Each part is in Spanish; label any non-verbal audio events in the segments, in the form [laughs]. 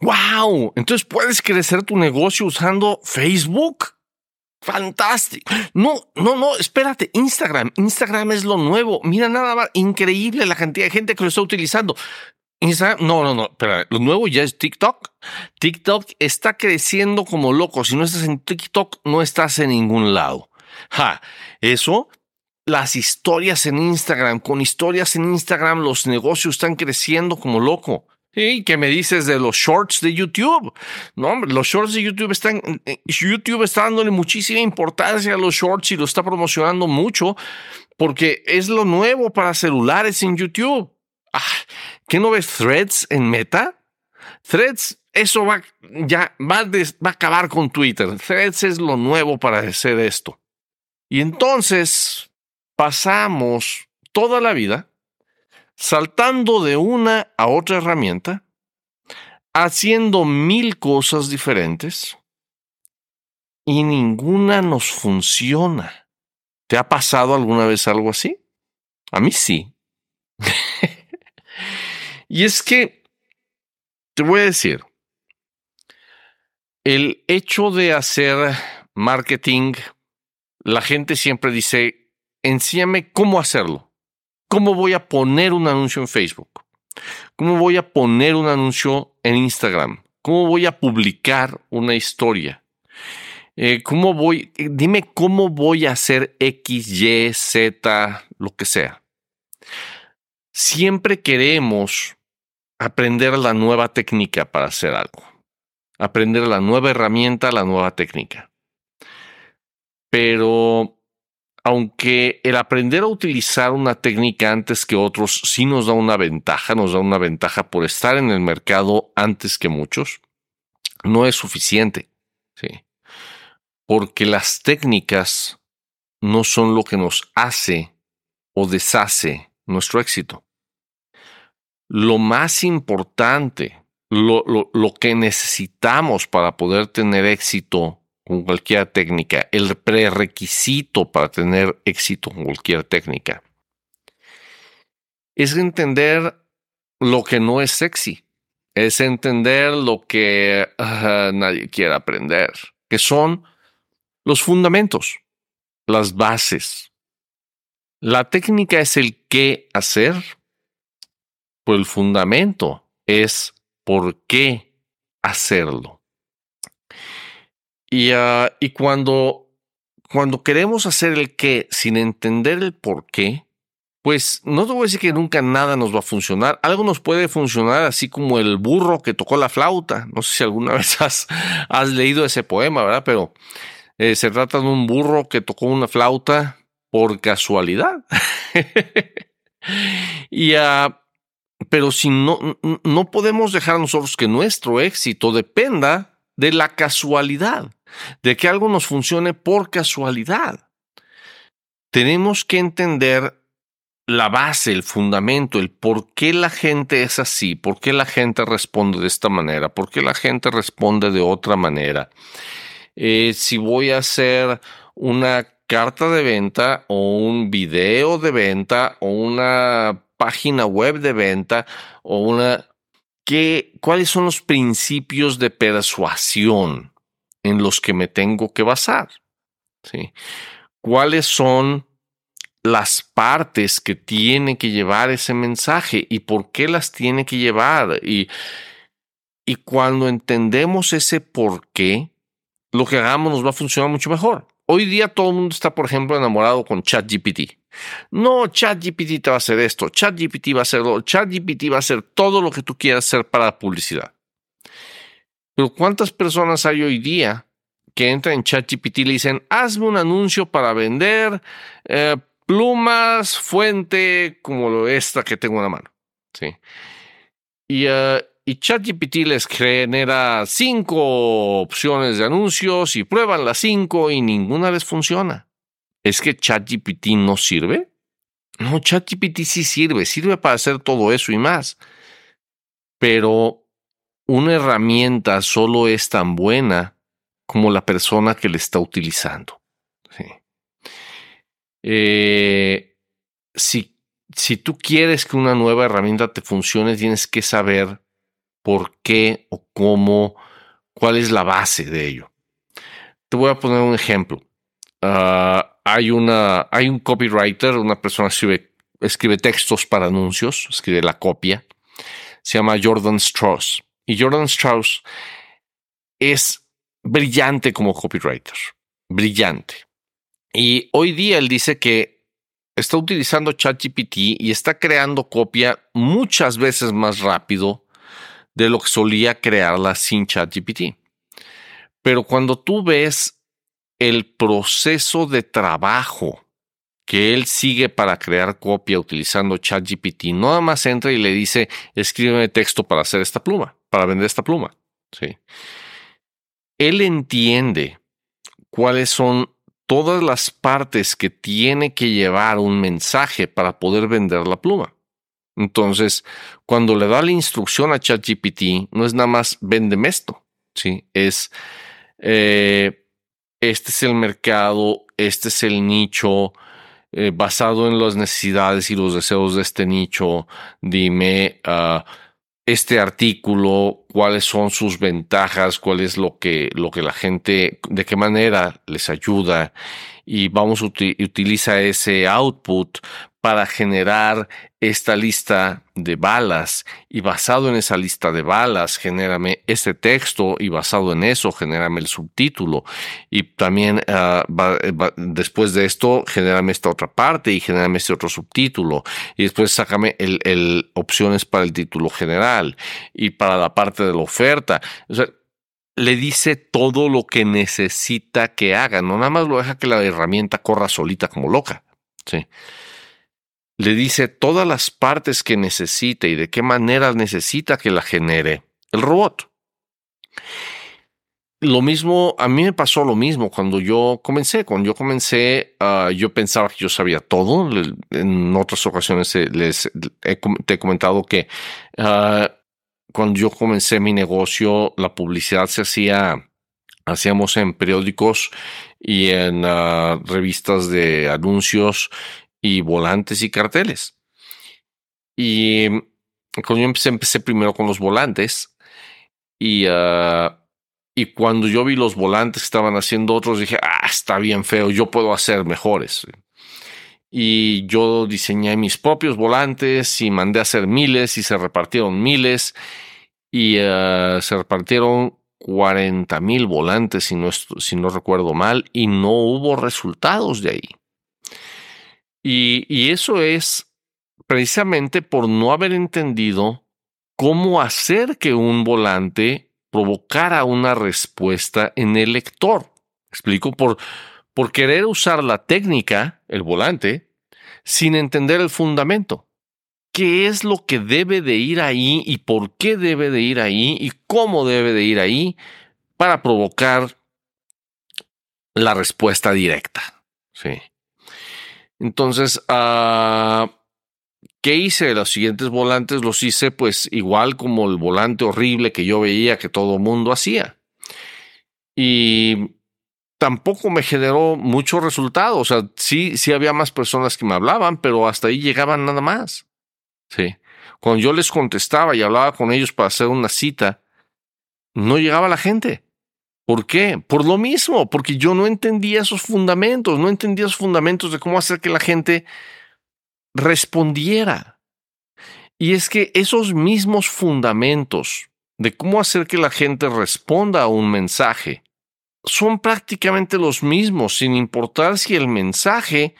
¡Wow! Entonces puedes crecer tu negocio usando Facebook. Fantástico. No, no, no, espérate. Instagram. Instagram es lo nuevo. Mira nada más. Increíble la cantidad de gente que lo está utilizando. Instagram, no, no, no, espera, lo nuevo ya es TikTok. TikTok está creciendo como loco. Si no estás en TikTok, no estás en ningún lado. Ja, eso, las historias en Instagram, con historias en Instagram, los negocios están creciendo como loco. ¿Y qué me dices de los shorts de YouTube? No, los shorts de YouTube están. Eh, YouTube está dándole muchísima importancia a los shorts y lo está promocionando mucho porque es lo nuevo para celulares en YouTube. Ah, ¿Qué no ves threads en Meta? Threads, eso va ya va a acabar con Twitter. Threads es lo nuevo para hacer esto. Y entonces pasamos toda la vida saltando de una a otra herramienta, haciendo mil cosas diferentes y ninguna nos funciona. ¿Te ha pasado alguna vez algo así? A mí sí. [laughs] y es que, te voy a decir, el hecho de hacer marketing, la gente siempre dice, enséñame cómo hacerlo. ¿Cómo voy a poner un anuncio en Facebook? ¿Cómo voy a poner un anuncio en Instagram? ¿Cómo voy a publicar una historia? Eh, ¿Cómo voy? Dime cómo voy a hacer X, Y, Z, lo que sea. Siempre queremos aprender la nueva técnica para hacer algo. Aprender la nueva herramienta, la nueva técnica. Pero aunque el aprender a utilizar una técnica antes que otros sí nos da una ventaja, nos da una ventaja por estar en el mercado antes que muchos, no es suficiente. ¿sí? Porque las técnicas no son lo que nos hace o deshace nuestro éxito. Lo más importante, lo, lo, lo que necesitamos para poder tener éxito con cualquier técnica, el prerequisito para tener éxito con cualquier técnica, es entender lo que no es sexy, es entender lo que ah, nadie quiere aprender, que son los fundamentos, las bases. La técnica es el qué hacer, pero el fundamento es por qué hacerlo. Y, ah, y cuando, cuando queremos hacer el qué sin entender el por qué, pues no te voy a decir que nunca nada nos va a funcionar. Algo nos puede funcionar así como el burro que tocó la flauta. No sé si alguna [laughs] vez has, leído ese poema, ¿verdad? Pero eh, se trata de un burro que tocó una flauta por casualidad. [laughs] y, uh, pero si no, no podemos dejar nosotros que nuestro éxito dependa de la casualidad de que algo nos funcione por casualidad. Tenemos que entender la base, el fundamento, el por qué la gente es así, por qué la gente responde de esta manera, por qué la gente responde de otra manera. Eh, si voy a hacer una carta de venta o un video de venta o una página web de venta o una... ¿qué, ¿Cuáles son los principios de persuasión? En los que me tengo que basar. ¿sí? ¿Cuáles son las partes que tiene que llevar ese mensaje y por qué las tiene que llevar? Y, y cuando entendemos ese por qué, lo que hagamos nos va a funcionar mucho mejor. Hoy día todo el mundo está, por ejemplo, enamorado con ChatGPT. No, ChatGPT te va a hacer esto, ChatGPT va a hacer ChatGPT va a hacer todo lo que tú quieras hacer para publicidad. Pero ¿cuántas personas hay hoy día que entran en ChatGPT y le dicen, hazme un anuncio para vender eh, plumas fuente como esta que tengo en la mano? Sí. Y, uh, y ChatGPT les genera cinco opciones de anuncios y prueban las cinco y ninguna les funciona. ¿Es que ChatGPT no sirve? No, ChatGPT sí sirve, sirve para hacer todo eso y más. Pero una herramienta solo es tan buena como la persona que le está utilizando. Eh, si, si tú quieres que una nueva herramienta te funcione, tienes que saber por qué o cómo, cuál es la base de ello. Te voy a poner un ejemplo. Ah, hay, una, hay un copywriter, una persona que escribe textos para anuncios, escribe la copia. Se llama Jordan Strauss. Y Jordan Strauss es brillante como copywriter. Brillante. Y hoy día él dice que está utilizando ChatGPT y está creando copia muchas veces más rápido de lo que solía crearla sin ChatGPT. Pero cuando tú ves el proceso de trabajo que él sigue para crear copia utilizando ChatGPT, nada más entra y le dice, escríbeme texto para hacer esta pluma, para vender esta pluma. ¿sí? Él entiende cuáles son todas las partes que tiene que llevar un mensaje para poder vender la pluma. Entonces, cuando le da la instrucción a ChatGPT, no es nada más véndeme esto, ¿sí? Es, eh, este es el mercado, este es el nicho, eh, basado en las necesidades y los deseos de este nicho, dime uh, este artículo, cuáles son sus ventajas, cuál es lo que, lo que la gente, de qué manera les ayuda y vamos a utilizar ese output para generar esta lista de balas. Y basado en esa lista de balas, genérame este texto y basado en eso, genérame el subtítulo. Y también ah, después de esto, genérame esta otra parte y genérame este otro subtítulo. Y después sácame el, opciones para el título general y para la parte de la oferta. O sea, le dice todo lo que necesita que haga, no nada más lo deja que la herramienta corra solita como loca. Sí le dice todas las partes que necesita y de qué manera necesita que la genere el robot. Lo mismo, a mí me pasó lo mismo cuando yo comencé. Cuando yo comencé, ah, yo pensaba que yo sabía todo. En otras ocasiones les he, te he comentado que ah, cuando yo comencé mi negocio, la publicidad se hacía, hacíamos en periódicos y en ah, revistas de anuncios y volantes y carteles. Y cuando yo empecé, empecé primero con los volantes y, ah, y cuando yo vi los volantes que estaban haciendo otros, dije, ah, está bien feo, yo puedo hacer mejores. Y yo diseñé mis propios volantes y mandé a hacer miles y se repartieron miles y ah, se repartieron 40 mil volantes, si no, si no recuerdo mal, y no hubo resultados de ahí. Y, eso es precisamente por no haber entendido cómo hacer que un volante provocara una respuesta en el lector. Explico, por, por querer usar la técnica, el volante, sin entender el fundamento. ¿Qué es lo que debe de ir ahí y por qué debe de ir ahí y cómo debe de ir ahí para provocar la respuesta directa? Sí. Entonces, uh, ¿qué hice? Los siguientes volantes los hice pues igual como el volante horrible que yo veía que todo mundo hacía. Y tampoco me generó mucho resultado. O sea, sí, sí había más personas que me hablaban, pero hasta ahí llegaban nada más. Sí. Cuando yo les contestaba y hablaba con ellos para hacer una cita, no llegaba la gente. ¿Por qué? Por lo mismo, porque yo no entendía esos fundamentos, no entendía esos fundamentos de cómo hacer que la gente respondiera. Y es que esos mismos fundamentos de cómo hacer que la gente responda a un mensaje son prácticamente los mismos, sin importar si el mensaje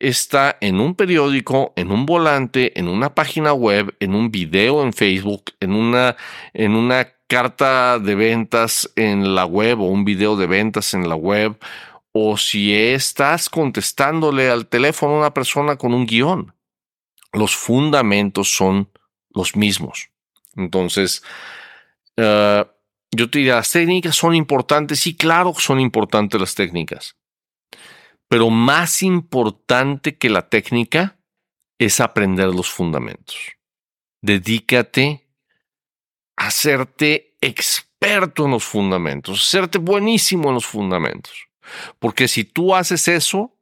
está en un periódico, en un volante, en una página web, en un video en Facebook, en una, en una carta de ventas en la web o un video de ventas en la web o si estás contestándole al teléfono a una persona con un guion. Los fundamentos son los mismos. Entonces, eh, yo te diría, las técnicas son importantes. Sí, claro que son importantes las técnicas. Pero más importante que la técnica es aprender los fundamentos. Dedícate hacerte experto en los fundamentos, hacerte buenísimo en los fundamentos. Porque si tú haces eso,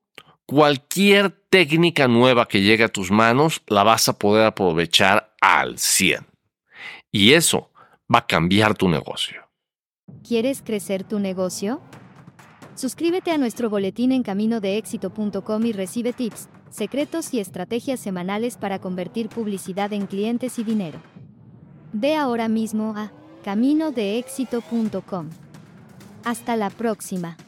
cualquier técnica nueva que llegue a tus manos la vas a poder aprovechar al 100. Y eso va a cambiar tu negocio. ¿Quieres crecer tu negocio? Suscríbete a nuestro boletín en caminodeéxito.com y recibe tips, secretos y estrategias semanales para convertir publicidad en clientes y dinero. Ve ahora mismo a caminodeéxito.com. Hasta la próxima.